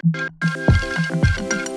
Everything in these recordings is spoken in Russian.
thank you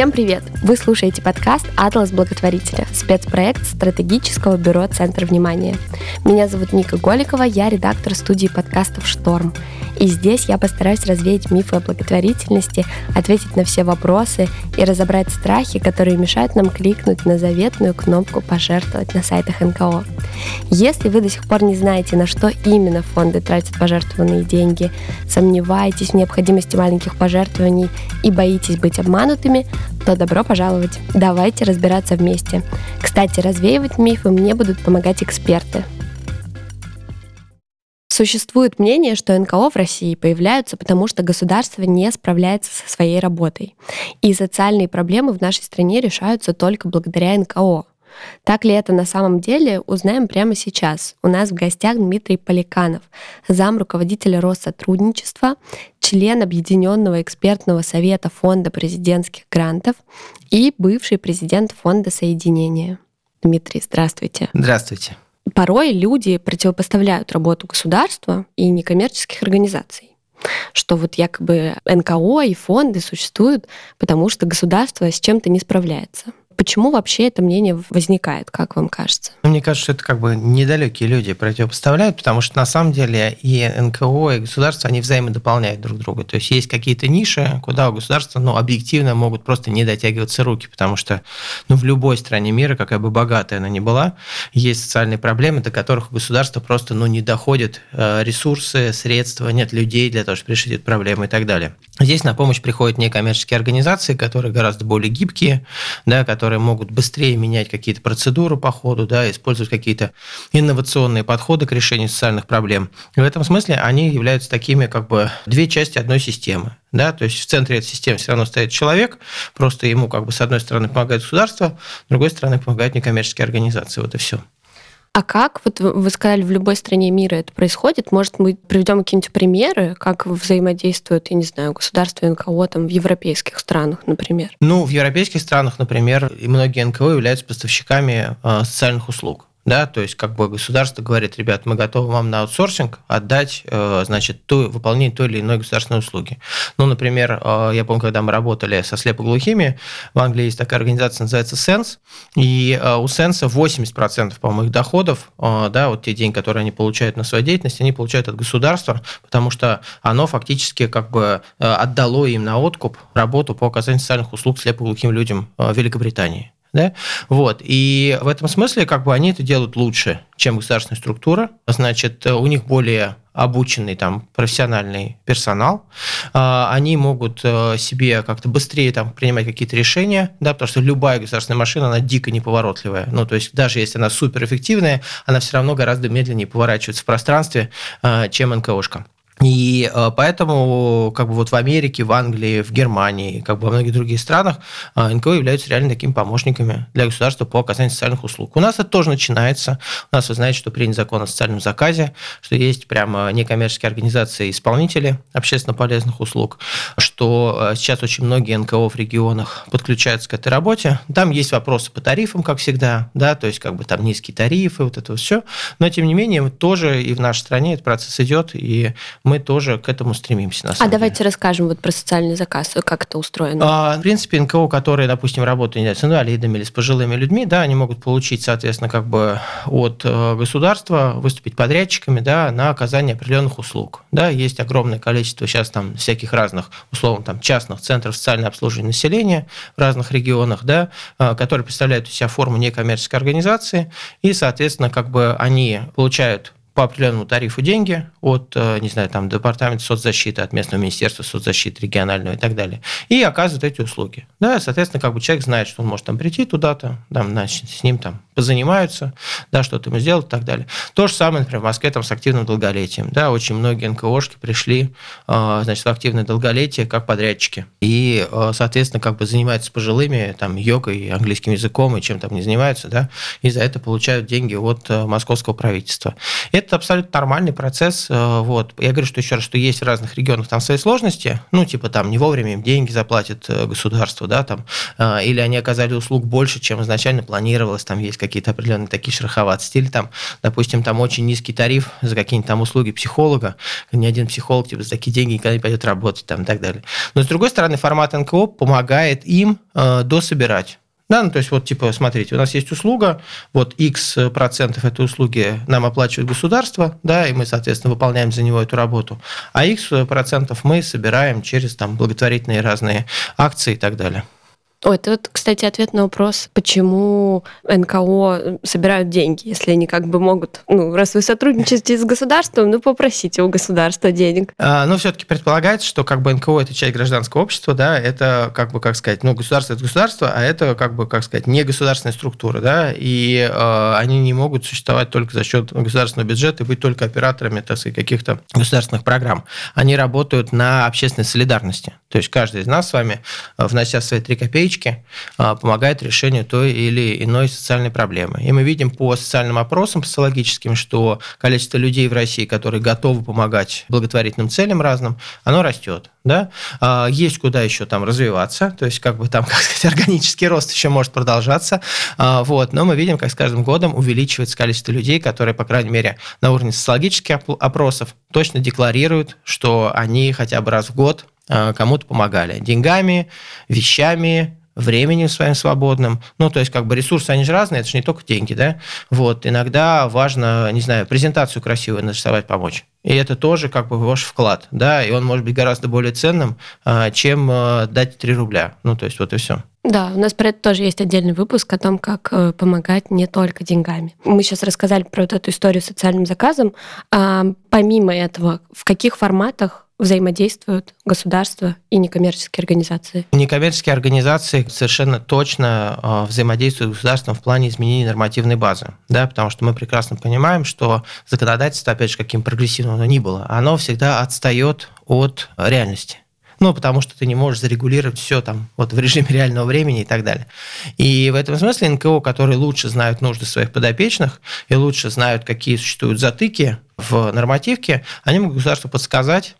Всем привет! Вы слушаете подкаст «Атлас благотворителя» – спецпроект стратегического бюро «Центр внимания». Меня зовут Ника Голикова, я редактор студии подкастов «Шторм». И здесь я постараюсь развеять мифы о благотворительности, ответить на все вопросы и разобрать страхи, которые мешают нам кликнуть на заветную кнопку «Пожертвовать» на сайтах НКО. Если вы до сих пор не знаете, на что именно фонды тратят пожертвованные деньги, сомневаетесь в необходимости маленьких пожертвований и боитесь быть обманутыми, то добро пожаловать. Давайте разбираться вместе. Кстати, развеивать мифы мне будут помогать эксперты. Существует мнение, что НКО в России появляются, потому что государство не справляется со своей работой. И социальные проблемы в нашей стране решаются только благодаря НКО. Так ли это на самом деле, узнаем прямо сейчас. У нас в гостях Дмитрий Поликанов, зам руководителя Россотрудничества, член Объединенного экспертного совета Фонда президентских грантов и бывший президент Фонда соединения. Дмитрий, здравствуйте. Здравствуйте. Порой люди противопоставляют работу государства и некоммерческих организаций что вот якобы НКО и фонды существуют, потому что государство с чем-то не справляется. Почему вообще это мнение возникает, как вам кажется? Ну, мне кажется, это как бы недалекие люди противопоставляют, потому что на самом деле и НКО, и государство, они взаимодополняют друг друга. То есть есть какие-то ниши, куда у государства ну, объективно могут просто не дотягиваться руки, потому что ну, в любой стране мира, какая бы богатая она ни была, есть социальные проблемы, до которых у государства просто ну, не доходят э, ресурсы, средства, нет людей для того, чтобы решить эту проблему и так далее. Здесь на помощь приходят некоммерческие организации, которые гораздо более гибкие, да, которые которые могут быстрее менять какие-то процедуры по ходу, да, использовать какие-то инновационные подходы к решению социальных проблем. И в этом смысле они являются такими как бы две части одной системы. Да, то есть в центре этой системы все равно стоит человек, просто ему как бы с одной стороны помогает государство, с другой стороны помогают некоммерческие организации. Вот и все. А как, вот вы сказали, в любой стране мира это происходит? Может, мы приведем какие-нибудь примеры, как взаимодействуют, я не знаю, государства и НКО там, в европейских странах, например? Ну, в европейских странах, например, многие НКО являются поставщиками э, социальных услуг да, то есть как бы государство говорит, ребят, мы готовы вам на аутсорсинг отдать, э, значит, то, выполнение той или иной государственной услуги. Ну, например, э, я помню, когда мы работали со слепоглухими, в Англии есть такая организация, называется Sense, и э, у Sense 80%, по-моему, их доходов, да, вот те деньги, которые они получают на свою деятельность, они получают от государства, потому что оно фактически как бы отдало им на откуп работу по оказанию социальных услуг слепоглухим людям Великобритании. Да? Вот. И в этом смысле как бы они это делают лучше, чем государственная структура. Значит, у них более обученный там профессиональный персонал, а, они могут э, себе как-то быстрее там принимать какие-то решения, да, потому что любая государственная машина, она дико неповоротливая. Ну, то есть даже если она суперэффективная, она все равно гораздо медленнее поворачивается в пространстве, э, чем НКОшка. И э, поэтому как бы вот в Америке, в Англии, в Германии, как бы во многих других странах э, НКО являются реально такими помощниками для государства по оказанию социальных услуг. У нас это тоже начинается. У нас, вы знаете, что принят закон о социальном заказе, что есть прямо некоммерческие организации-исполнители общественно полезных услуг, что э, сейчас очень многие НКО в регионах подключаются к этой работе. Там есть вопросы по тарифам, как всегда, да, то есть как бы там низкие тарифы, вот это все. Но тем не менее, тоже и в нашей стране этот процесс идет, и тоже к этому стремимся. На а деле. давайте расскажем вот про социальный заказ, как это устроено. А, в принципе, НКО, которые, допустим, работают с инвалидами или с пожилыми людьми, да, они могут получить, соответственно, как бы от э, государства выступить подрядчиками да, на оказание определенных услуг. Да, есть огромное количество сейчас там всяких разных, условно, там, частных центров социального обслуживания населения в разных регионах, да, э, которые представляют из себя форму некоммерческой организации, и, соответственно, как бы они получают по определенному тарифу деньги от, э, не знаю, там, департамента соцзащиты, от местного министерства соцзащиты, регионального и так далее, и оказывают эти услуги. Да, соответственно, как бы человек знает, что он может там прийти туда-то, там, значит, с ним там позанимаются, да, что-то ему сделают и так далее. То же самое, например, в Москве там с активным долголетием. Да, очень многие НКОшки пришли э, значит, в активное долголетие как подрядчики. И, э, соответственно, как бы занимаются пожилыми там йогой, английским языком и чем там не занимаются, да, и за это получают деньги от московского правительства. Это абсолютно нормальный процесс. Вот. Я говорю, что еще раз, что есть в разных регионах там свои сложности, ну, типа там не вовремя им деньги заплатит государство, да, там, или они оказали услуг больше, чем изначально планировалось, там есть какие какие-то определенные такие шероховатости, или там, допустим, там очень низкий тариф за какие-нибудь там услуги психолога, ни один психолог типа, за такие деньги никогда не пойдет работать там, и так далее. Но, с другой стороны, формат НКО помогает им э, дособирать. Да, ну, то есть вот типа, смотрите, у нас есть услуга, вот X процентов этой услуги нам оплачивает государство, да, и мы, соответственно, выполняем за него эту работу, а X процентов мы собираем через там благотворительные разные акции и так далее. Ой, это вот, кстати, ответ на вопрос, почему НКО собирают деньги, если они как бы могут, ну, раз вы сотрудничаете с государством, ну, попросите у государства денег. А, ну, все-таки предполагается, что как бы НКО – это часть гражданского общества, да, это как бы, как сказать, ну, государство – это государство, а это как бы, как сказать, не государственная структура, да, и э, они не могут существовать только за счет государственного бюджета и быть только операторами, так сказать, каких-то государственных программ. Они работают на общественной солидарности. То есть каждый из нас с вами, внося свои три копейки, привычки а, помогает решению той или иной социальной проблемы. И мы видим по социальным опросам социологическим, что количество людей в России, которые готовы помогать благотворительным целям разным, оно растет. Да? А, есть куда еще там развиваться, то есть как бы там, как сказать, органический рост еще может продолжаться, а, вот. но мы видим, как с каждым годом увеличивается количество людей, которые, по крайней мере, на уровне социологических опросов точно декларируют, что они хотя бы раз в год кому-то помогали деньгами, вещами, временем своим свободным. Ну, то есть, как бы ресурсы, они же разные, это же не только деньги, да? Вот, иногда важно, не знаю, презентацию красивую нарисовать, помочь. И это тоже как бы ваш вклад, да, и он может быть гораздо более ценным, а, чем а, дать 3 рубля. Ну, то есть, вот и все. Да, у нас про это тоже есть отдельный выпуск о том, как э, помогать не только деньгами. Мы сейчас рассказали про вот эту историю с социальным заказом. А помимо этого, в каких форматах взаимодействуют государство и некоммерческие организации? Некоммерческие организации совершенно точно а, взаимодействуют с государством в плане изменения нормативной базы, да, потому что мы прекрасно понимаем, что законодательство, опять же, каким прогрессивным оно ни было, оно всегда отстает от реальности. Ну, потому что ты не можешь зарегулировать все там вот в режиме реального времени и так далее. И в этом смысле НКО, которые лучше знают нужды своих подопечных и лучше знают, какие существуют затыки в нормативке, они могут государству подсказать,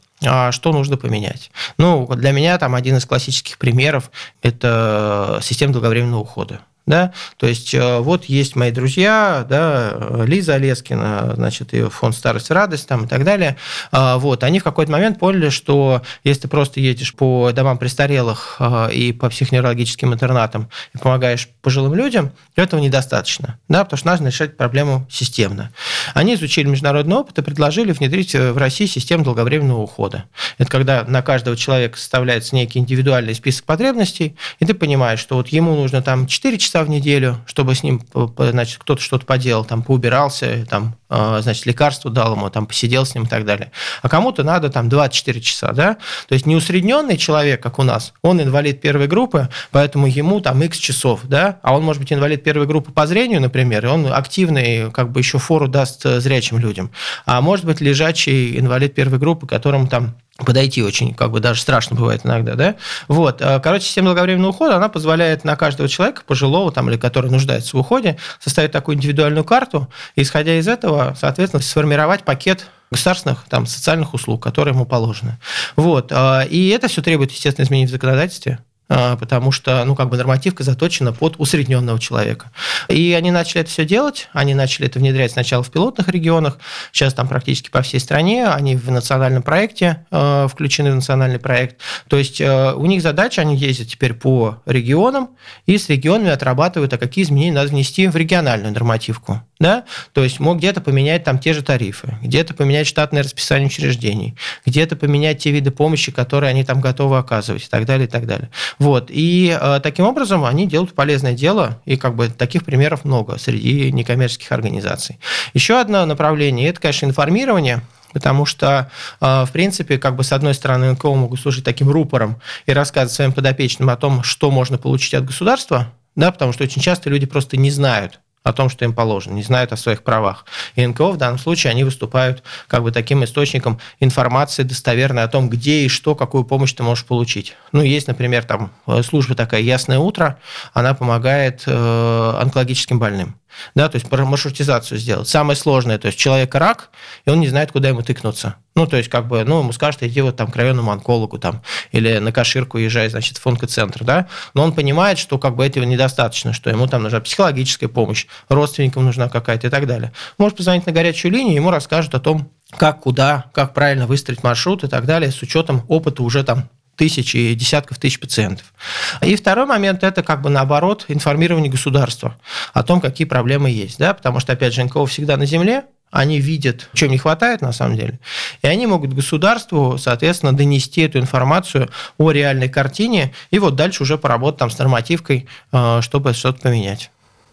что нужно поменять? Ну, для меня там один из классических примеров – это система долговременного ухода. Да? То есть э, вот есть мои друзья, да, Лиза Олескина, значит, ее фонд «Старость, радость» там, и так далее. А, вот, они в какой-то момент поняли, что если ты просто едешь по домам престарелых а, и по психоневрологическим интернатам и помогаешь пожилым людям, этого недостаточно, да, потому что нужно решать проблему системно. Они изучили международный опыт и предложили внедрить в России систему долговременного ухода. Это когда на каждого человека составляется некий индивидуальный список потребностей, и ты понимаешь, что вот ему нужно там 4 часа часа в неделю, чтобы с ним, значит, кто-то что-то поделал, там, поубирался, там, а, значит, лекарство дал ему, там, посидел с ним и так далее. А кому-то надо там 24 часа, да? То есть не усредненный человек, как у нас, он инвалид первой группы, поэтому ему там x часов, да? А он может быть инвалид первой группы по зрению, например, и он активный, как бы еще фору даст э, зрячим людям. А может быть лежачий инвалид первой группы, которому там подойти очень, как бы даже страшно бывает иногда, да? Вот, э, короче, система долговременного ухода, она позволяет на каждого человека, пожилого там, или который нуждается в уходе, составить такую индивидуальную карту, и, исходя из этого, соответственно, сформировать пакет государственных там, социальных услуг, которые ему положены. Вот. Э, и это все требует, естественно, изменений в законодательстве. А, потому что, ну, как бы нормативка заточена под усредненного человека. И они начали это все делать, они начали это внедрять сначала в пилотных регионах, сейчас там практически по всей стране, они в национальном проекте, а, включены в национальный проект. То есть а, у них задача, они ездят теперь по регионам и с регионами отрабатывают, а какие изменения надо внести в региональную нормативку да, то есть мог где-то поменять там те же тарифы, где-то поменять штатное расписание учреждений, где-то поменять те виды помощи, которые они там готовы оказывать и так далее, и так далее. Вот. И э, таким образом они делают полезное дело, и как бы таких примеров много среди некоммерческих организаций. Еще одно направление – это, конечно, информирование, Потому что, в принципе, как бы с одной стороны НКО могут служить таким рупором и рассказывать своим подопечным о том, что можно получить от государства, да, потому что очень часто люди просто не знают, о том, что им положено, не знают о своих правах. И НКО в данном случае, они выступают как бы таким источником информации достоверной о том, где и что, какую помощь ты можешь получить. Ну, есть, например, там э, служба такая «Ясное утро», она помогает э, онкологическим больным да, то есть маршрутизацию сделать. Самое сложное, то есть человек рак, и он не знает, куда ему тыкнуться. Ну, то есть, как бы, ну, ему скажут, иди вот там к районному онкологу там, или на Каширку езжай, значит, в онкоцентр, да, но он понимает, что как бы этого недостаточно, что ему там нужна психологическая помощь, родственникам нужна какая-то и так далее. Может позвонить на горячую линию, ему расскажут о том, как, куда, как правильно выстроить маршрут и так далее, с учетом опыта уже там тысяч и десятков тысяч пациентов. И второй момент – это как бы наоборот информирование государства о том, какие проблемы есть. Да? Потому что, опять же, НКО всегда на земле, они видят, чем не хватает на самом деле, и они могут государству, соответственно, донести эту информацию о реальной картине, и вот дальше уже поработать там с нормативкой, э, чтобы что-то поменять.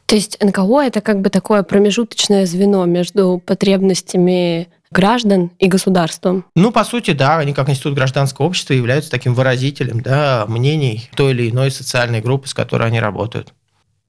То есть НКО это как бы такое промежуточное звено между потребностями граждан и государством. Ну, по сути, да, они как институт гражданского общества являются таким выразителем да, мнений той или иной социальной группы, с которой они работают.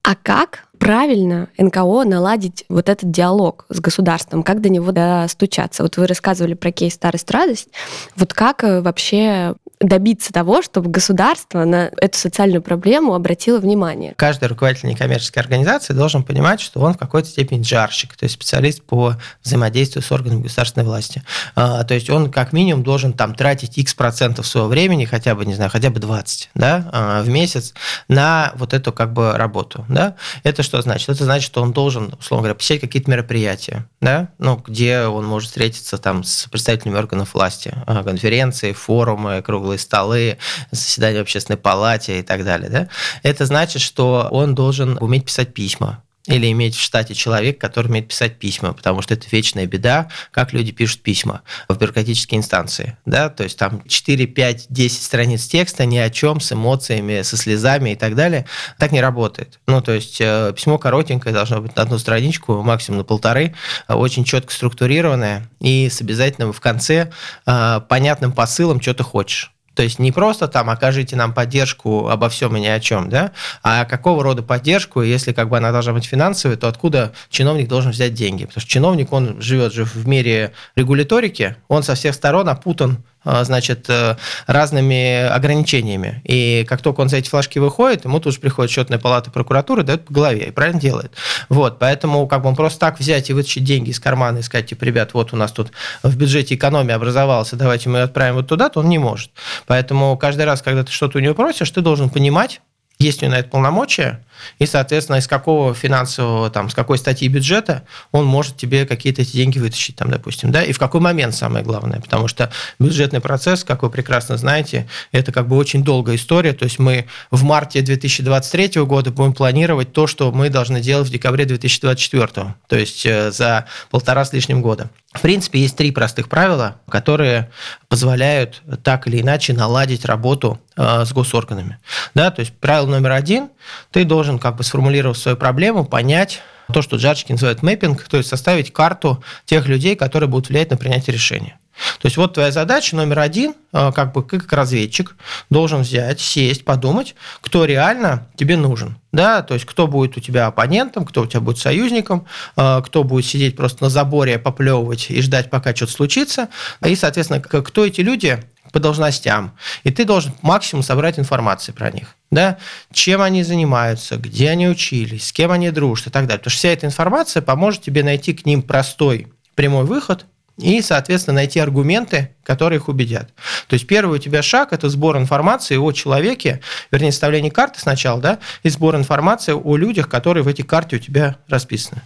А как правильно НКО наладить вот этот диалог с государством, как до него достучаться? Вот вы рассказывали про кейс «Старость, радость». Вот как э, вообще добиться того, чтобы государство на эту социальную проблему обратило внимание. Каждый руководитель некоммерческой организации должен понимать, что он в какой-то степени джарщик, то есть специалист по взаимодействию с органами государственной власти. А, то есть он как минимум должен там тратить x процентов своего времени, хотя бы, не знаю, хотя бы 20 да, а, в месяц на вот эту как бы работу. Да? Это что значит? Это значит, что он должен, условно говоря, посещать какие-то мероприятия, да? ну, где он может встретиться там с представителями органов власти, а, конференции, форумы, круглые столы, заседания в общественной палате и так далее. Да? Это значит, что он должен уметь писать письма, или иметь в штате человек, который умеет писать письма, потому что это вечная беда, как люди пишут письма в бюрократические инстанции. Да? То есть там 4, 5, 10 страниц текста ни о чем, с эмоциями, со слезами и так далее. Так не работает. Ну, то есть э, письмо коротенькое, должно быть на одну страничку, максимум на полторы, очень четко структурированное и с обязательным в конце э, понятным посылом, что ты хочешь. То есть не просто там окажите нам поддержку обо всем и ни о чем, да, а какого рода поддержку, если как бы она должна быть финансовой, то откуда чиновник должен взять деньги? Потому что чиновник, он живет же в мире регуляторики, он со всех сторон опутан значит, э, разными ограничениями. И как только он за эти флажки выходит, ему тут же приходит счетная палата прокуратуры, дает по голове, и правильно делает. Вот, поэтому как бы он просто так взять и вытащить деньги из кармана и сказать, типа, ребят, вот у нас тут в бюджете экономия образовалась, давайте мы ее отправим вот туда, то он не может. Поэтому каждый раз, когда ты что-то у него просишь, ты должен понимать, есть у него на это полномочия, и, соответственно, из какого финансового, там, с какой статьи бюджета он может тебе какие-то эти деньги вытащить, там, допустим, да, и в какой момент самое главное, потому что бюджетный процесс, как вы прекрасно знаете, это как бы очень долгая история, то есть мы в марте 2023 года будем планировать то, что мы должны делать в декабре 2024, то есть э, за полтора с лишним года. В принципе, есть три простых правила, которые позволяют так или иначе наладить работу э, с госорганами. Да, то есть правило номер один, ты должен как бы сформулировать свою проблему, понять, то, что джарчики называют мэппинг, то есть составить карту тех людей, которые будут влиять на принятие решения. То есть вот твоя задача номер один, э, как бы как разведчик, должен взять, сесть, подумать, кто реально тебе нужен. Да, то есть кто будет у тебя оппонентом, кто у тебя будет союзником, э, кто будет сидеть просто на заборе, поплевывать и ждать, пока что-то случится. И, соответственно, кто эти люди по должностям. И ты должен максимум собрать информации про них. Да? Чем они занимаются, где они учились, с кем они дружат и так далее. Потому что вся эта информация поможет тебе найти к ним простой прямой выход – и, соответственно, найти аргументы, которые их убедят. То есть первый у тебя шаг – это сбор информации о человеке, вернее, составление карты сначала, да, и сбор информации о людях, которые в этой карте у тебя расписаны.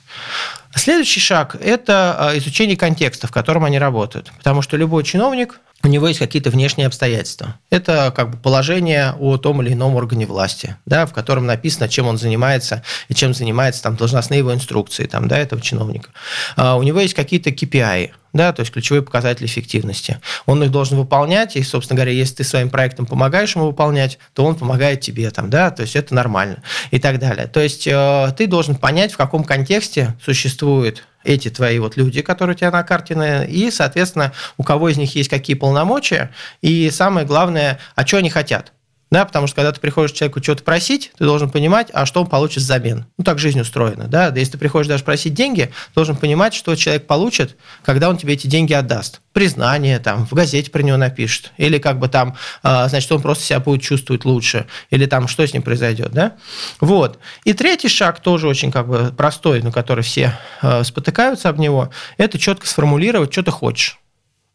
Следующий шаг – это а, изучение контекста, в котором они работают. Потому что любой чиновник у него есть какие-то внешние обстоятельства. Это как бы положение о том или ином органе власти, да, в котором написано, чем он занимается и чем занимается там, должностные его инструкции там, да, этого чиновника. А у него есть какие-то KPI, да, то есть ключевые показатели эффективности. Он их должен выполнять, и, собственно говоря, если ты своим проектом помогаешь ему выполнять, то он помогает тебе там, да, то есть это нормально и так далее. То есть э, ты должен понять, в каком контексте существует эти твои вот люди, которые у тебя на карте, и, соответственно, у кого из них есть какие полномочия, и самое главное, а что они хотят. Да, потому что когда ты приходишь человеку что-то просить, ты должен понимать, а что он получит взамен. Ну, так жизнь устроена. Да? да если ты приходишь даже просить деньги, должен понимать, что человек получит, когда он тебе эти деньги отдаст. Признание, там, в газете про него напишет. Или как бы там, а, значит, он просто себя будет чувствовать лучше. Или там, что с ним произойдет. Да? Вот. И третий шаг тоже очень как бы простой, на который все а, спотыкаются об него, это четко сформулировать, что ты хочешь.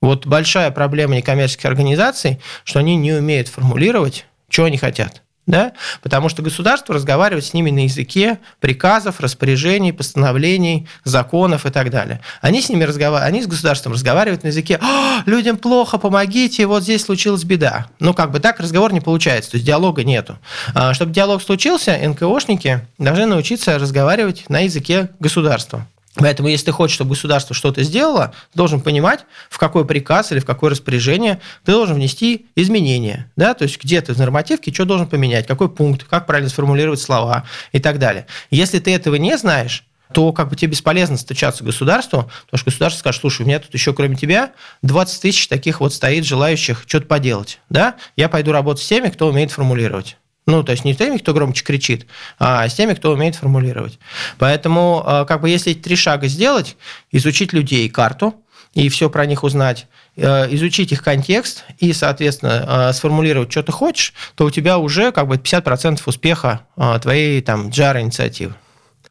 Вот большая проблема некоммерческих организаций, что они не умеют формулировать что они хотят. Да? Потому что государство разговаривает с ними на языке приказов, распоряжений, постановлений, законов и так далее. Они с ними разговаривают, они с государством разговаривают на языке «А, «людям плохо, помогите, вот здесь случилась беда». Ну, как бы так разговор не получается, то есть диалога нету. А, чтобы диалог случился, НКОшники должны научиться разговаривать на языке государства. Поэтому, если ты хочешь, чтобы государство что-то сделало, должен понимать, в какой приказ или в какое распоряжение ты должен внести изменения. Да? То есть, где ты в нормативке что должен поменять, какой пункт, как правильно сформулировать слова и так далее. Если ты этого не знаешь, то как бы тебе бесполезно стучаться государству, потому что государство скажет, слушай, у меня тут еще кроме тебя 20 тысяч таких вот стоит желающих что-то поделать. Да? Я пойду работать с теми, кто умеет формулировать. Ну, то есть не с теми, кто громче кричит, а с теми, кто умеет формулировать. Поэтому, а, как бы, если три шага сделать, изучить людей, карту, и все про них узнать, э, изучить их контекст и, соответственно, э, сформулировать, что ты хочешь, то у тебя уже как бы 50% успеха э, твоей там джар-инициативы.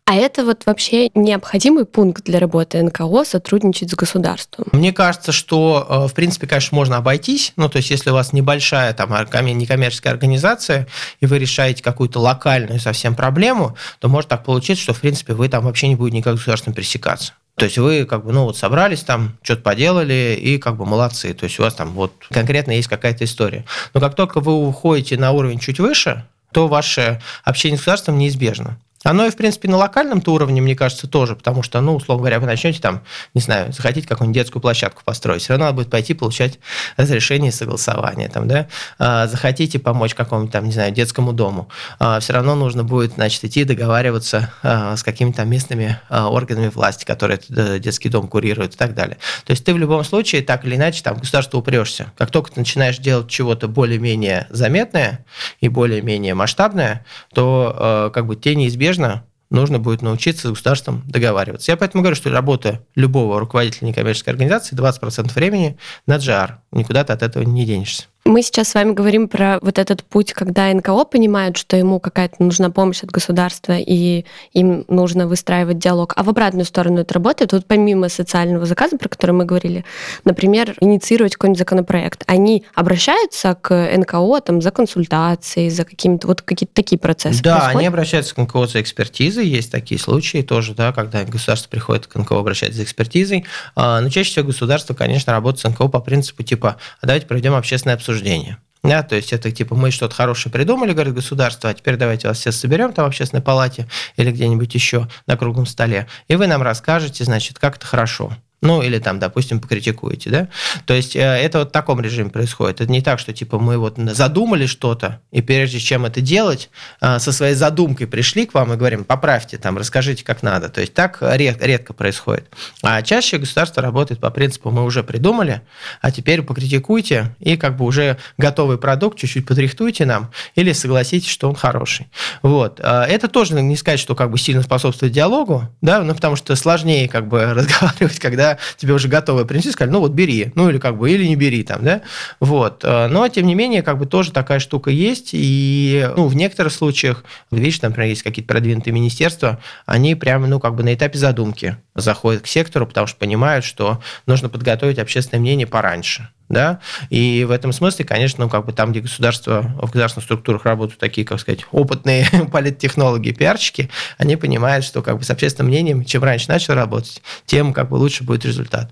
А это вот вообще необходимый пункт для работы НКО сотрудничать с государством? Мне кажется, что, э, в принципе, конечно, можно обойтись. Ну, то есть, если у вас небольшая там некоммерческая организация, и вы решаете какую-то локальную совсем проблему, то может так получиться, что, в принципе, вы там вообще не будете никак с государством пересекаться. То есть вы как бы, ну вот собрались там, что-то поделали и как бы молодцы. То есть у вас там вот конкретно есть какая-то история. Но как только вы уходите на уровень чуть выше, то ваше общение с государством неизбежно. Оно и, в принципе, на локальном-то уровне, мне кажется, тоже, потому что, ну, условно говоря, вы начнете там, не знаю, захотите какую-нибудь детскую площадку построить, все равно надо будет пойти получать разрешение и согласование, там, да, а, захотите помочь какому-нибудь там, не знаю, детскому дому, а, все равно нужно будет, значит, идти договариваться а, с какими-то местными а, органами власти, которые этот детский дом курируют и так далее. То есть ты в любом случае, так или иначе, там, государство упрешься. Как только ты начинаешь делать чего-то более-менее заметное и более-менее масштабное, то а, как бы те неизбежно неизбежно нужно будет научиться с государством договариваться. Я поэтому говорю, что работа любого руководителя некоммерческой организации 20% времени на GR. Никуда ты от этого не денешься. Мы сейчас с вами говорим про вот этот путь, когда НКО понимают, что ему какая-то нужна помощь от государства, и им нужно выстраивать диалог. А в обратную сторону это работает. Вот помимо социального заказа, про который мы говорили, например, инициировать какой-нибудь законопроект, они обращаются к НКО там, за консультацией, за какими-то вот какие-то такие процессы? Да, происходят? они обращаются к НКО за экспертизой. Есть такие случаи тоже, да, когда государство приходит к НКО обращается за экспертизой. А, но чаще всего государство, конечно, работает с НКО по принципу типа, а давайте проведем общественное обсуждение обсуждения. Да, то есть это типа мы что-то хорошее придумали, говорит государство, а теперь давайте вас все соберем там в общественной палате или где-нибудь еще на круглом столе, и вы нам расскажете, значит, как это хорошо. Ну, или там, допустим, покритикуете, да? То есть э, это вот в таком режиме происходит. Это не так, что типа мы вот задумали что-то, и прежде чем это делать, э, со своей задумкой пришли к вам и говорим, поправьте там, расскажите, как надо. То есть так ред, редко происходит. А чаще государство работает по принципу, мы уже придумали, а теперь покритикуйте, и как бы уже готовый продукт чуть-чуть подрихтуйте нам, или согласитесь, что он хороший. Вот. Э, это тоже не сказать, что как бы сильно способствует диалогу, да, ну, потому что сложнее как бы разговаривать, когда тебе уже готовое принесли, сказали, ну вот бери, ну или как бы, или не бери там, да, вот. Э, но, тем не менее, как бы тоже такая штука есть, и, ну, в некоторых случаях, видишь, например, есть какие-то продвинутые министерства, они прямо, ну, как бы на этапе задумки заходят к сектору, потому что понимают, что нужно подготовить общественное мнение пораньше да, и в этом смысле, конечно, ну, как бы там, где государство, в государственных структурах работают такие, как сказать, опытные политтехнологи, пиарщики, они понимают, что как бы с общественным мнением, чем раньше начал работать, тем как бы лучше будет результат.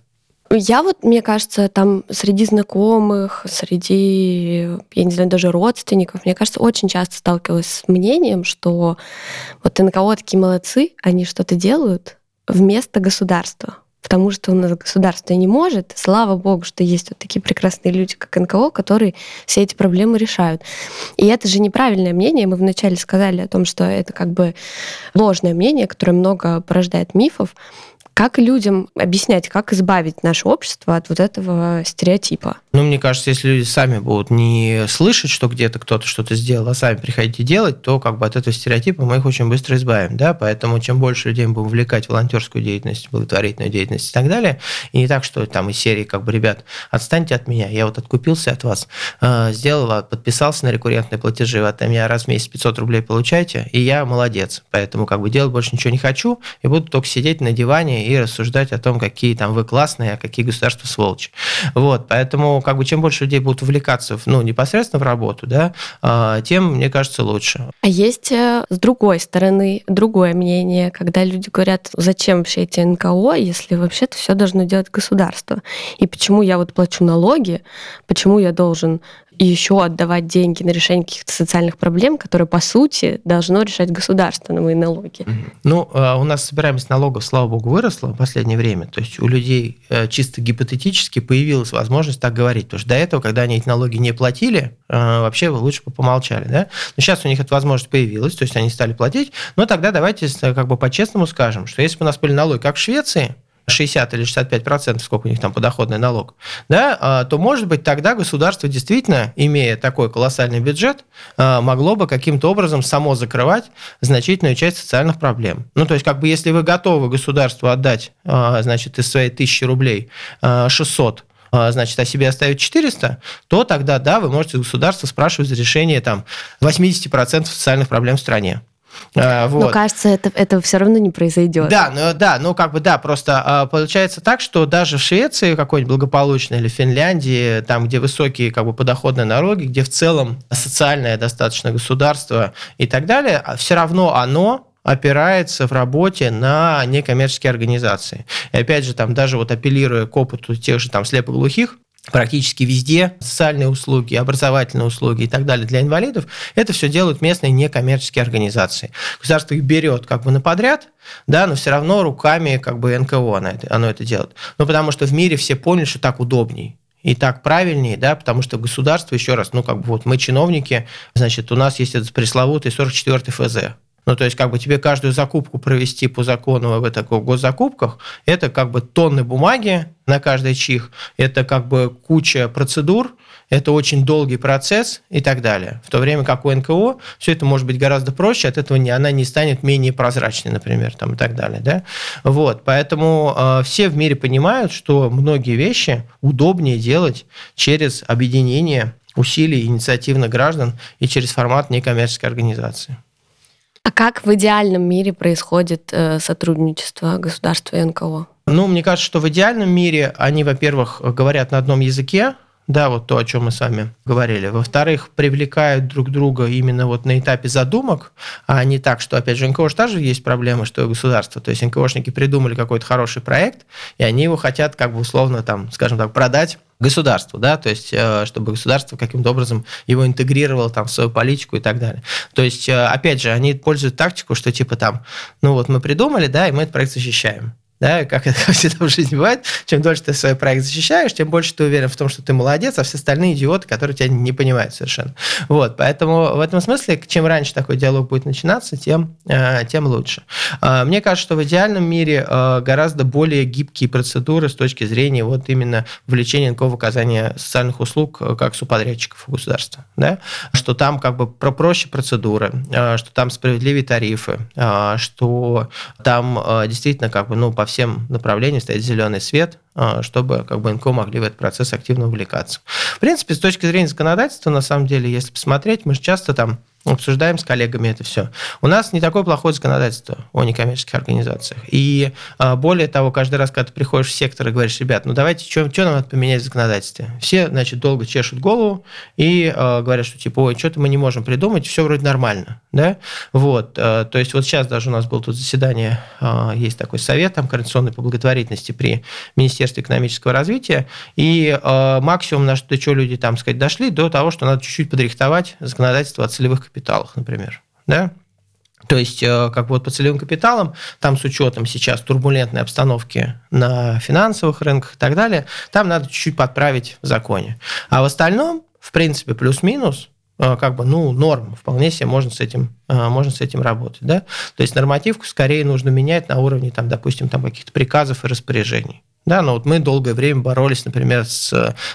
Я вот, мне кажется, там среди знакомых, среди, я не знаю, даже родственников, мне кажется, очень часто сталкивалась с мнением, что вот НКО такие молодцы, они что-то делают вместо государства потому что у нас государство не может. Слава богу, что есть вот такие прекрасные люди, как НКО, которые все эти проблемы решают. И это же неправильное мнение. Мы вначале сказали о том, что это как бы ложное мнение, которое много порождает мифов. Как людям объяснять, как избавить наше общество от вот этого стереотипа? Ну, мне кажется, если люди сами будут не слышать, что где-то кто-то что-то сделал, а сами приходите делать, то как бы от этого стереотипа мы их очень быстро избавим, да, поэтому чем больше людей мы будем вовлекать в волонтерскую деятельность, благотворительную деятельность и так далее, и не так, что там из серии как бы, ребят, отстаньте от меня, я вот откупился от вас, э, сделал, подписался на рекуррентные платежи, вы от меня раз в месяц 500 рублей получаете, и я молодец, поэтому как бы делать больше ничего не хочу, и буду только сидеть на диване и рассуждать о том, какие там вы классные, а какие государства сволочи. Вот, поэтому как бы чем больше людей будут увлекаться ну, непосредственно в работу, да, а, тем, мне кажется, лучше. А есть э, с другой стороны другое мнение, когда люди говорят, зачем вообще эти НКО, если вообще-то все должно делать государство? И почему я вот плачу налоги, почему я должен и еще отдавать деньги на решение каких-то социальных проблем, которые, по сути, должно решать государство на мои налоги. Ну, а, у нас собираемость налогов, слава богу, выросла в последнее время. То есть у людей э, чисто гипотетически появилась возможность так говорить. Потому что до этого, когда они эти налоги не платили, э, вообще лучше бы помолчали. Да? Но сейчас у них эта возможность появилась, то есть они стали платить. Но тогда давайте как бы по-честному скажем, что если бы у нас были налоги, как в Швеции, 60 или 65 процентов, сколько у них там подоходный налог, да, а, то, может быть, тогда государство действительно, имея такой колоссальный бюджет, а, могло бы каким-то образом само закрывать значительную часть социальных проблем. Ну, то есть, как бы, если вы готовы государству отдать, а, значит, из своей тысячи рублей 600 значит, о себе оставить 400, то тогда, да, вы можете государство спрашивать за решение там 80% социальных проблем в стране. А, вот. Но кажется, это, это все равно не произойдет. Да, ну, да, ну как бы да, просто а, получается так, что даже в Швеции какой-нибудь благополучной или Финляндии, там, где высокие как бы подоходные налоги, где в целом социальное достаточно государство и так далее, а все равно оно опирается в работе на некоммерческие организации. И опять же, там даже вот апеллируя к опыту тех же там слепоглухих, практически везде социальные услуги, образовательные услуги и так далее для инвалидов, это все делают местные некоммерческие организации. Государство их берет как бы на подряд, да, но все равно руками как бы НКО оно это, оно это делает. Ну, потому что в мире все поняли, что так удобней и так правильнее, да, потому что государство, еще раз, ну, как бы вот мы чиновники, значит, у нас есть этот пресловутый 44-й ФЗ, ну, то есть, как бы тебе каждую закупку провести по закону в этих госзакупках, это как бы тонны бумаги на каждый чих, это как бы куча процедур, это очень долгий процесс и так далее. В то время как у НКО все это может быть гораздо проще, от этого не, она не станет менее прозрачной, например, там, и так далее. Да? Вот, поэтому э, все в мире понимают, что многие вещи удобнее делать через объединение усилий инициативных граждан и через формат некоммерческой организации. А как в идеальном мире происходит э, сотрудничество государства и НКО? Ну, мне кажется, что в идеальном мире они, во-первых, говорят на одном языке, да, вот то, о чем мы с вами говорили. Во-вторых, привлекают друг друга именно вот на этапе задумок, а не так, что, опять же, НКО же тоже есть проблема, что государство. То есть НКОшники придумали какой-то хороший проект, и они его хотят как бы условно там, скажем так, продать государству, да, то есть э, чтобы государство каким-то образом его интегрировало там в свою политику и так далее. То есть, э, опять же, они пользуют тактику, что типа там, ну вот мы придумали, да, и мы этот проект защищаем да, как это всегда в жизни бывает, чем дольше ты свой проект защищаешь, тем больше ты уверен в том, что ты молодец, а все остальные идиоты, которые тебя не понимают совершенно. Вот, поэтому в этом смысле, чем раньше такой диалог будет начинаться, тем, э, тем лучше. Э, мне кажется, что в идеальном мире э, гораздо более гибкие процедуры с точки зрения вот именно вовлечения НКО в оказание социальных услуг как субподрядчиков у государства, да, что там как бы про проще процедуры, что там справедливые тарифы, что там действительно как бы, ну, по всем направлениям стоит зеленый свет, а, чтобы как бы НКО могли в этот процесс активно увлекаться. В принципе, с точки зрения законодательства, на самом деле, если посмотреть, мы же часто там обсуждаем с коллегами это все. У нас не такое плохое законодательство о некоммерческих организациях. И а, более того, каждый раз, когда ты приходишь в сектор и говоришь, ребят, ну давайте, что, нам надо поменять в законодательстве? Все, значит, долго чешут голову и э, говорят, что типа, ой, что-то мы не можем придумать, все вроде нормально. Да? Вот, э, то есть вот сейчас даже у нас было тут заседание, э, есть такой совет там, координационный по благотворительности при Министерстве экономического развития, и э, максимум, на что, что люди там сказать, дошли, до того, что надо чуть-чуть подрихтовать законодательство о целевых капиталах, например. Да? То есть, э, как вот по целевым капиталам, там с учетом сейчас турбулентной обстановки на финансовых рынках и так далее, там надо чуть-чуть подправить в законе. А в остальном, в принципе, плюс-минус, э, как бы, ну, норм, вполне себе можно с этим, э, можно с этим работать, да. То есть нормативку скорее нужно менять на уровне, там, допустим, там каких-то приказов и распоряжений. Да, но вот мы долгое время боролись, например, с,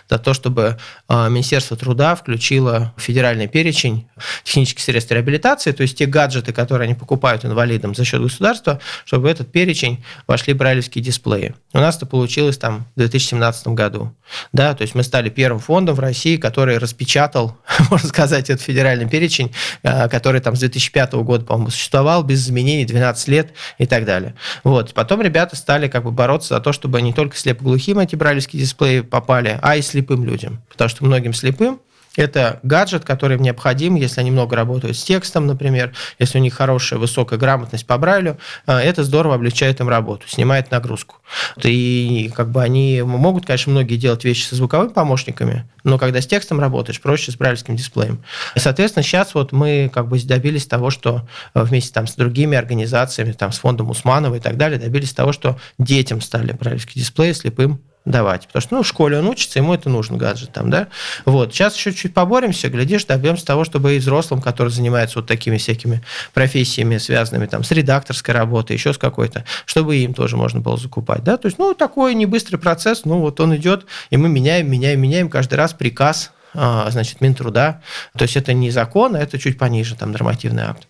за то, чтобы а, Министерство труда включило федеральный перечень технических средств реабилитации, то есть те гаджеты, которые они покупают инвалидам за счет государства, чтобы в этот перечень вошли брайлевские дисплеи. У нас это получилось там в 2017 году. Да, то есть мы стали первым фондом в России, который распечатал, можно сказать, этот федеральный перечень, а, который там с 2005 года, по-моему, существовал без изменений 12 лет и так далее. Вот. Потом ребята стали как бы бороться за то, чтобы не только слепоглухим эти брайлевские дисплеи попали, а и слепым людям. Потому что многим слепым это гаджет, который им необходим, если они много работают с текстом, например, если у них хорошая высокая грамотность по Брайлю, э, это здорово облегчает им работу, снимает нагрузку. И как бы они могут, конечно, многие делать вещи со звуковыми помощниками, но когда с текстом работаешь, проще с брайлевским дисплеем. И, соответственно, сейчас вот мы как бы добились того, что э, вместе там с другими организациями, там с фондом Усманова и так далее, добились того, что детям стали брайлевские дисплеи слепым давать. Потому что ну, в школе он учится, ему это нужен гаджет. Там, да? вот. Сейчас еще чуть поборемся, глядишь, добьемся того, чтобы и взрослым, которые занимаются вот такими всякими профессиями, связанными там, с редакторской работой, еще с какой-то, чтобы им тоже можно было закупать. Да? То есть, ну, такой не быстрый процесс, ну, вот он идет, и мы меняем, меняем, меняем каждый раз приказ, а, значит, Минтруда. То есть, это не закон, а это чуть пониже, там, нормативный акт.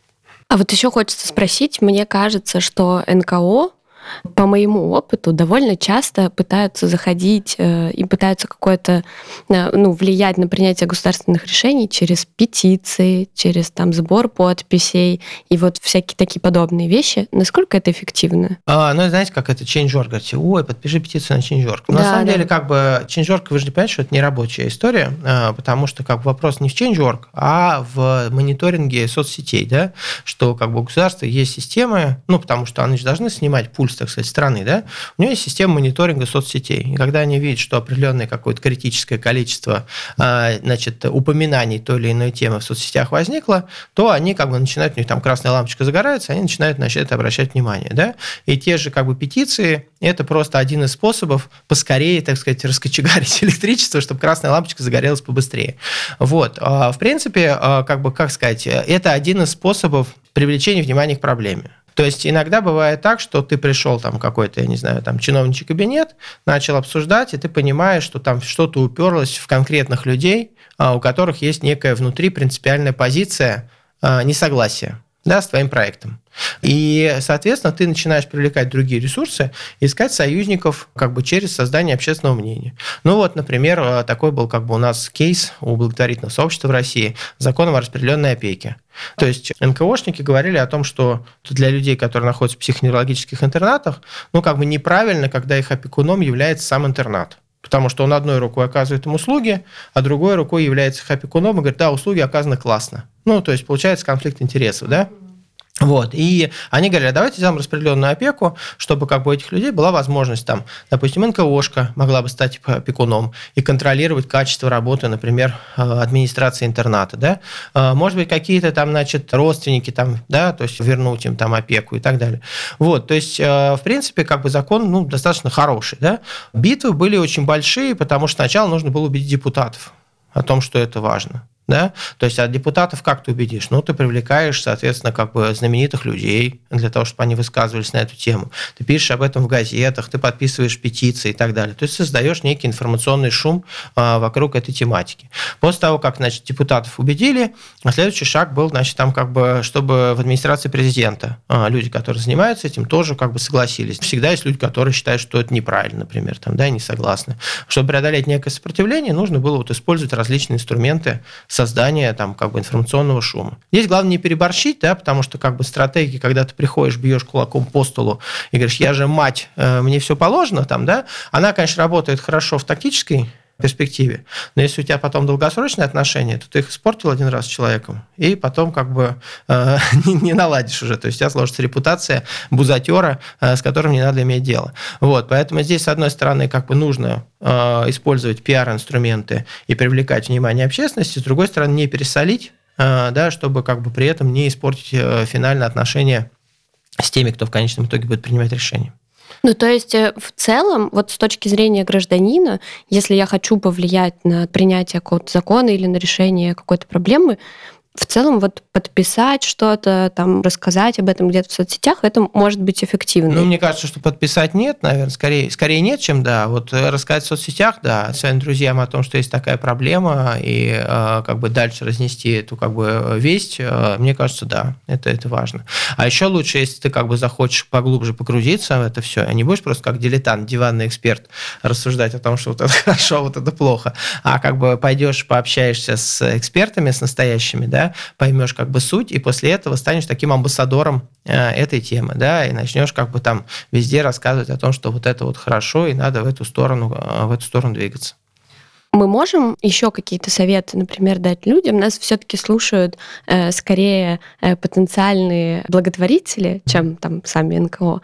А вот еще хочется спросить, мне кажется, что НКО по моему опыту довольно часто пытаются заходить э, и пытаются какое-то, э, ну, влиять на принятие государственных решений через петиции, через там сбор подписей и вот всякие такие подобные вещи. Насколько это эффективно? А, ну, знаете, как это Change.org, говорите, ой, подпиши петицию на Change.org. Да, на самом да. деле, как бы Change.org, вы же не понимаете, что это не рабочая история, а, потому что как бы вопрос не в Change.org, а в мониторинге соцсетей, да, что как бы у государства есть системы, ну, потому что они же должны снимать пульс так сказать, страны, да, у нее есть система мониторинга соцсетей. И когда они видят, что определенное какое-то критическое количество а, значит, упоминаний той или иной темы в соцсетях возникло, то они как бы начинают, у них там красная лампочка загорается, они начинают на это обращать внимание. Да? И те же как бы петиции, это просто один из способов поскорее, так сказать, раскочегарить электричество, чтобы красная лампочка загорелась побыстрее. Вот. А, в принципе, а, как бы, как сказать, это один из способов привлечения внимания к проблеме. То есть иногда бывает так, что ты пришел там какой-то, я не знаю, там чиновничий кабинет, начал обсуждать, и ты понимаешь, что там что-то уперлось в конкретных людей, а, у которых есть некая внутри принципиальная позиция а, несогласия да, с твоим проектом. И, соответственно, ты начинаешь привлекать другие ресурсы, искать союзников как бы через создание общественного мнения. Ну вот, например, э, такой был как бы у нас кейс у благотворительного сообщества в России законом о распределенной опеке. То есть НКОшники говорили о том, что для людей, которые находятся в психоневрологических интернатах, ну как бы неправильно, когда их опекуном является сам интернат. Потому что он одной рукой оказывает им услуги, а другой рукой является их и говорит, да, услуги оказаны классно. Ну, то есть получается конфликт интересов, да? Вот. И они говорили, давайте сделаем распределенную опеку, чтобы как бы у этих людей была возможность, там, допустим, НКОшка могла бы стать опекуном и контролировать качество работы, например, э, администрации интерната. Да? Э, может быть, какие-то там, значит, родственники, там, да, то есть вернуть им там опеку и так далее. Вот. То есть, э, в принципе, как бы закон ну, достаточно хороший. Да? Битвы были очень большие, потому что сначала нужно было убедить депутатов о том, что это важно да, то есть от депутатов как ты убедишь? Ну, ты привлекаешь, соответственно, как бы знаменитых людей для того, чтобы они высказывались на эту тему. Ты пишешь об этом в газетах, ты подписываешь петиции и так далее. То есть создаешь некий информационный шум а, вокруг этой тематики. После того, как, значит, депутатов убедили, следующий шаг был, значит, там как бы, чтобы в администрации президента а, люди, которые занимаются этим, тоже как бы согласились. Всегда есть люди, которые считают, что это неправильно, например, там, да, и не согласны. Чтобы преодолеть некое сопротивление, нужно было вот использовать различные инструменты создания там как бы информационного шума. Здесь главное не переборщить, да, потому что как бы стратегии, когда ты приходишь, бьешь кулаком по столу и говоришь, я же мать, э, мне все положено там, да, она, конечно, работает хорошо в тактической перспективе. Но если у тебя потом долгосрочные отношения, то ты их испортил один раз с человеком, и потом как бы э, не, не наладишь уже. То есть у тебя сложится репутация бузатера, э, с которым не надо иметь дело. Вот, поэтому здесь, с одной стороны, как бы нужно э, использовать пиар-инструменты и привлекать внимание общественности, с другой стороны, не пересолить, э, да, чтобы как бы при этом не испортить э, финальные отношения с теми, кто в конечном итоге будет принимать решение. Ну, то есть э, в целом, вот с точки зрения гражданина, если я хочу повлиять на принятие какого-то закона или на решение какой-то проблемы, в целом вот подписать что-то, там, рассказать об этом где-то в соцсетях, это может быть эффективно. Ну, мне кажется, что подписать нет, наверное, скорее, скорее нет, чем да. Вот э, рассказать в соцсетях, да, своим друзьям о том, что есть такая проблема, и э, как бы дальше разнести эту как бы весть, э, мне кажется, да, это, это важно. А еще лучше, если ты как бы захочешь поглубже погрузиться в это все, а не будешь просто как дилетант, диванный эксперт рассуждать о том, что вот это хорошо, вот это плохо, а как бы пойдешь, пообщаешься с экспертами, с настоящими, да, поймешь как бы суть, и после этого станешь таким амбассадором э, этой темы, да, и начнешь как бы там везде рассказывать о том, что вот это вот хорошо, и надо в эту сторону, э, в эту сторону двигаться. Мы можем еще какие-то советы, например, дать людям? Нас все-таки слушают э, скорее э, потенциальные благотворители, чем там сами НКО.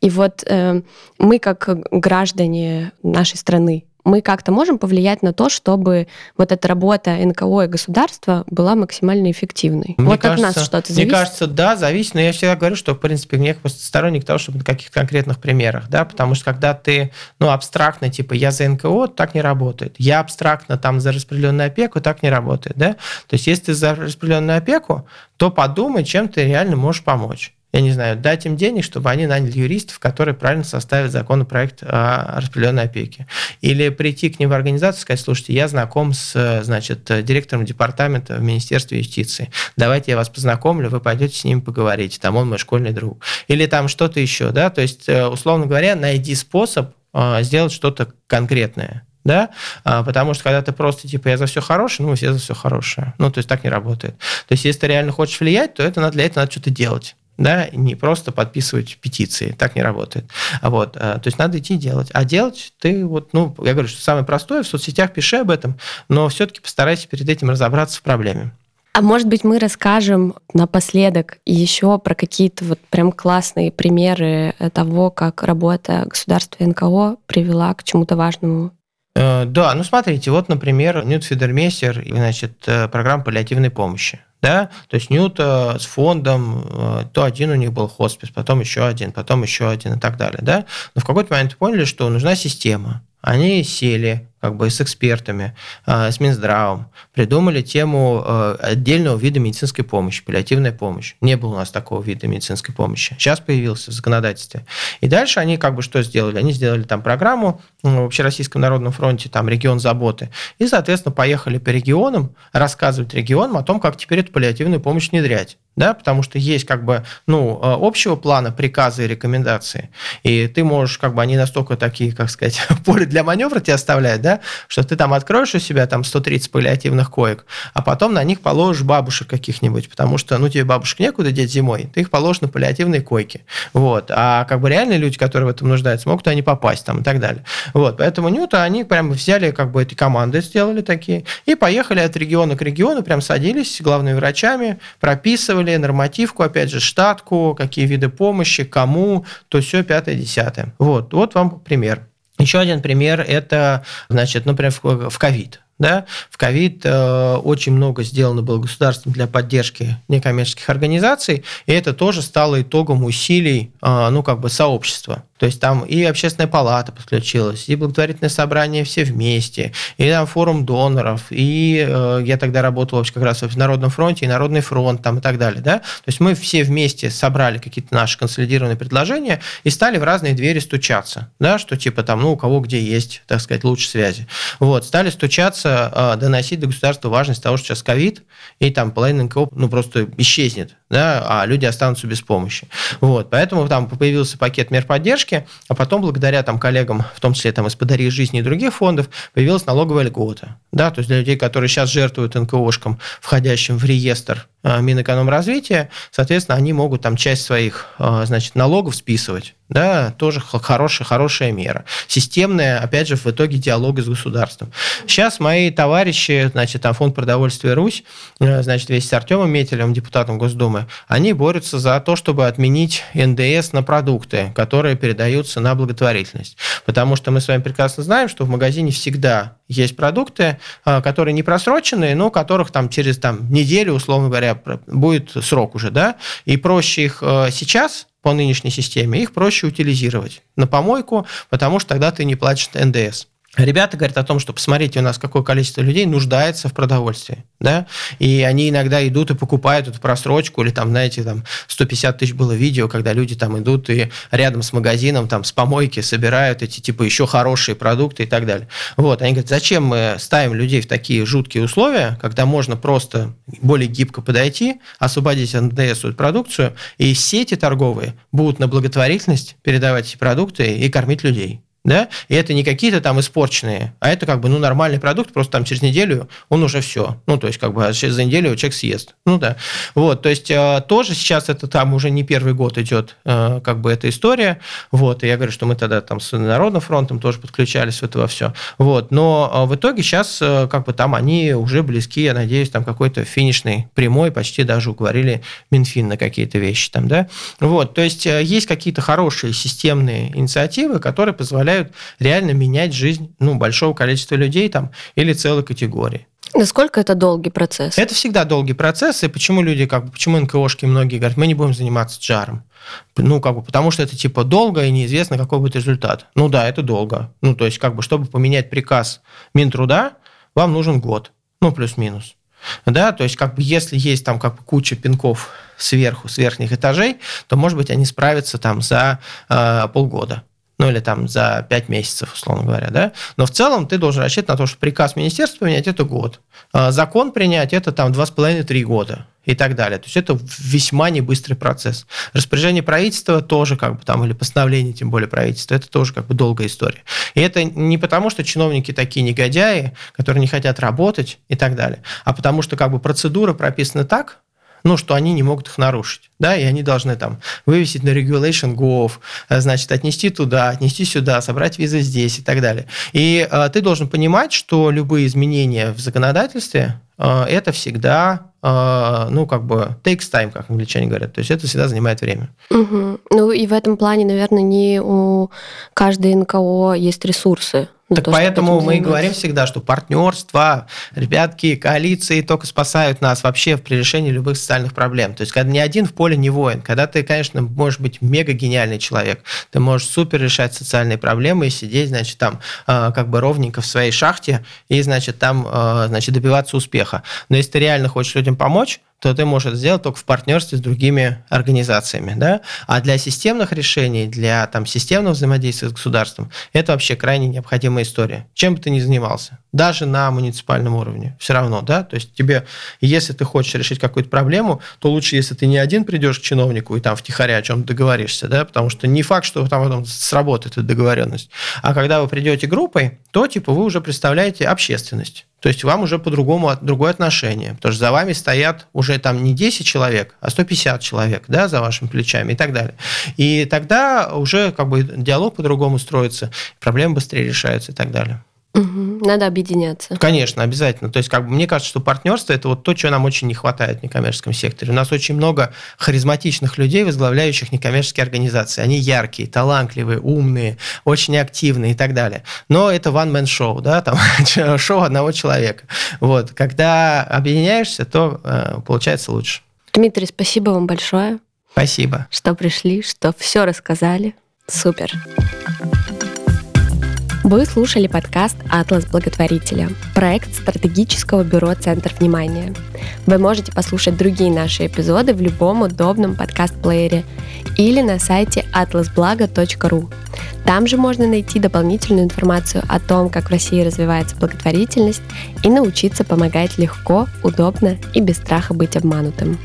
И вот э, мы, как граждане нашей страны, мы как-то можем повлиять на то, чтобы вот эта работа НКО и государства была максимально эффективной? Мне вот кажется, от нас что-то зависит? Мне кажется, да, зависит, но я всегда говорю, что, в принципе, я просто сторонник того, чтобы на каких-то конкретных примерах, да, потому что когда ты, ну, абстрактно, типа, я за НКО, так не работает. Я абстрактно там за распределенную опеку, так не работает, да. То есть, если ты за распределенную опеку, то подумай, чем ты реально можешь помочь я не знаю, дать им денег, чтобы они наняли юристов, которые правильно составят законопроект о распределенной опеке. Или прийти к ним в организацию и сказать, слушайте, я знаком с значит, директором департамента в Министерстве юстиции. Давайте я вас познакомлю, вы пойдете с ним поговорить. Там он мой школьный друг. Или там что-то еще. Да? То есть, э, условно говоря, найди способ э, сделать что-то конкретное да, а, потому что когда ты просто типа я за все хорошее, ну все за все хорошее, ну то есть так не работает. То есть если ты реально хочешь влиять, то это для этого надо что-то делать да, не просто подписывать петиции, так не работает. Вот, э, то есть надо идти делать. А делать ты вот, ну, я говорю, что самое простое, в соцсетях пиши об этом, но все-таки постарайся перед этим разобраться в проблеме. А может быть, мы расскажем напоследок еще про какие-то вот прям классные примеры того, как работа государства НКО привела к чему-то важному да, ну смотрите, вот, например, Нют Федермейстер, значит, э, программа паллиативной помощи да, то есть Ньюта с фондом, э, то один у них был хоспис, потом еще один, потом еще один и так далее, да, но в какой-то момент поняли, что нужна система, они сели как бы с экспертами, э, с Минздравом, придумали тему э, отдельного вида медицинской помощи, паллиативная помощь. Не было у нас такого вида медицинской помощи. Сейчас появился в законодательстве. И дальше они как бы что сделали? Они сделали там программу в Общероссийском народном фронте, там регион заботы, и, соответственно, поехали по регионам рассказывать регионам о том, как теперь эту паллиативную помощь внедрять да, потому что есть как бы, ну, общего плана приказы и рекомендации, и ты можешь, как бы, они настолько такие, как сказать, поле для маневра тебе оставляют, да, что ты там откроешь у себя там 130 паллиативных коек, а потом на них положишь бабушек каких-нибудь, потому что, ну, тебе бабушек некуда деть зимой, ты их положишь на паллиативные койки, вот, а как бы реальные люди, которые в этом нуждаются, могут не попасть там и так далее, вот, поэтому Ньюта они прям взяли, как бы, эти команды сделали такие, и поехали от региона к региону, прям садились с главными врачами, прописывали нормативку, опять же, штатку, какие виды помощи, кому, то все пятое, десятое. Вот, вот вам пример. Еще один пример – это, значит, например, в ковид. Да? В ковид э, очень много сделано было государством для поддержки некоммерческих организаций, и это тоже стало итогом усилий э, ну, как бы сообщества. То есть там и общественная палата подключилась, и благотворительное собрание все вместе, и там форум доноров, и э, я тогда работал вообще как раз в Народном фронте, и Народный фронт там и так далее. Да? То есть мы все вместе собрали какие-то наши консолидированные предложения и стали в разные двери стучаться, да, что типа там, ну, у кого где есть, так сказать, лучше связи. Вот, стали стучаться, э, доносить до государства важность того, что сейчас ковид, и там половина НКО ну, просто исчезнет да, а люди останутся без помощи. Вот, поэтому там появился пакет мер поддержки, а потом благодаря там коллегам, в том числе там из «Подари жизни» и других фондов, появилась налоговая льгота. Да, то есть для людей, которые сейчас жертвуют НКОшкам, входящим в реестр Э, Минэкономразвития, соответственно, они могут там часть своих, э, значит, налогов списывать. Да, тоже хорошая, хорошая мера. Системная, опять же, в итоге диалога с государством. Сейчас мои товарищи, значит, там фонд продовольствия Русь, э, значит, вместе с Артемом Метелем, депутатом Госдумы, они борются за то, чтобы отменить НДС на продукты, которые передаются на благотворительность. Потому что мы с вами прекрасно знаем, что в магазине всегда есть продукты, которые не просроченные, но которых там через там, неделю, условно говоря, будет срок уже, да, и проще их э, сейчас по нынешней системе, их проще утилизировать на помойку, потому что тогда ты не платишь НДС. Ребята говорят о том, что посмотрите, у нас какое количество людей нуждается в продовольствии, да, и они иногда идут и покупают эту просрочку, или там, знаете, там 150 тысяч было видео, когда люди там идут и рядом с магазином, там, с помойки собирают эти, типа, еще хорошие продукты и так далее. Вот, они говорят, зачем мы ставим людей в такие жуткие условия, когда можно просто более гибко подойти, освободить НДС продукцию, и сети торговые будут на благотворительность передавать эти продукты и кормить людей да, и это не какие-то там испорченные, а это как бы, ну, нормальный продукт, просто там через неделю он уже все, ну, то есть, как бы, а через неделю человек съест, ну, да, вот, то есть, э, тоже сейчас это там уже не первый год идет, э, как бы, эта история, вот, и я говорю, что мы тогда там с Народным фронтом тоже подключались в это во все, вот, но э, в итоге сейчас, как бы, там они уже близки, я надеюсь, там какой-то финишный прямой, почти даже уговорили Минфин на какие-то вещи там, да, вот, то есть, есть какие-то хорошие системные инициативы, которые позволяют позволяют реально менять жизнь ну, большого количества людей там, или целой категории. Насколько это долгий процесс? Это всегда долгий процесс, и почему люди, как бы, почему НКОшки многие говорят, мы не будем заниматься джаром. Ну, как бы, потому что это типа долго и неизвестно, какой будет результат. Ну да, это долго. Ну, то есть, как бы, чтобы поменять приказ Минтруда, вам нужен год. Ну, плюс-минус. Да, то есть, как бы, если есть там как бы куча пинков сверху, с верхних этажей, то, может быть, они справятся там за э, полгода ну или там за 5 месяцев, условно говоря, да, но в целом ты должен рассчитывать на то, что приказ министерства поменять – это год, а закон принять – это там 2,5-3 года и так далее. То есть это весьма небыстрый процесс. Распоряжение правительства тоже как бы там, или постановление, тем более правительства, это тоже как бы долгая история. И это не потому, что чиновники такие негодяи, которые не хотят работать и так далее, а потому что как бы процедура прописана так, ну, что они не могут их нарушить, да, и они должны там вывесить на regulation gov, э, значит, отнести туда, отнести сюда, собрать визы здесь и так далее. И э, ты должен понимать, что любые изменения в законодательстве э, это всегда э, ну, как бы takes time, как англичане говорят. То есть это всегда занимает время. Угу. Ну и в этом плане, наверное, не у каждой НКО есть ресурсы ну, так то, поэтому мы и говорим всегда, что партнерство, ребятки, коалиции только спасают нас вообще при решении любых социальных проблем. То есть, когда ни один в поле не воин, когда ты, конечно, можешь быть мега гениальный человек, ты можешь супер решать социальные проблемы и сидеть, значит, там э, как бы ровненько в своей шахте и, значит, там, э, значит, добиваться успеха. Но если ты реально хочешь людям помочь, то ты можешь сделать только в партнерстве с другими организациями. Да? А для системных решений, для там, системного взаимодействия с государством, это вообще крайне необходимая история. Чем бы ты ни занимался, даже на муниципальном уровне, все равно, да, то есть тебе, если ты хочешь решить какую-то проблему, то лучше, если ты не один придешь к чиновнику и там втихаря о чем договоришься, да, потому что не факт, что там потом сработает эта договоренность. А когда вы придете группой, то типа вы уже представляете общественность. То есть вам уже по-другому другое отношение, потому что за вами стоят уже там не 10 человек, а 150 человек, да, за вашими плечами и так далее. И тогда уже как бы диалог по-другому строится, проблемы быстрее решаются и так далее. Угу, надо объединяться. Конечно, обязательно. То есть, как бы мне кажется, что партнерство это вот то, чего нам очень не хватает в некоммерческом секторе. У нас очень много харизматичных людей, возглавляющих некоммерческие организации. Они яркие, талантливые, умные, очень активные и так далее. Но это one-man show, да, там шоу одного человека. Вот, когда объединяешься, то э, получается лучше. Дмитрий, спасибо вам большое. Спасибо. Что пришли, что все рассказали. Супер. Вы слушали подкаст «Атлас благотворителя» – проект стратегического бюро «Центр внимания». Вы можете послушать другие наши эпизоды в любом удобном подкаст-плеере или на сайте atlasblago.ru. Там же можно найти дополнительную информацию о том, как в России развивается благотворительность и научиться помогать легко, удобно и без страха быть обманутым.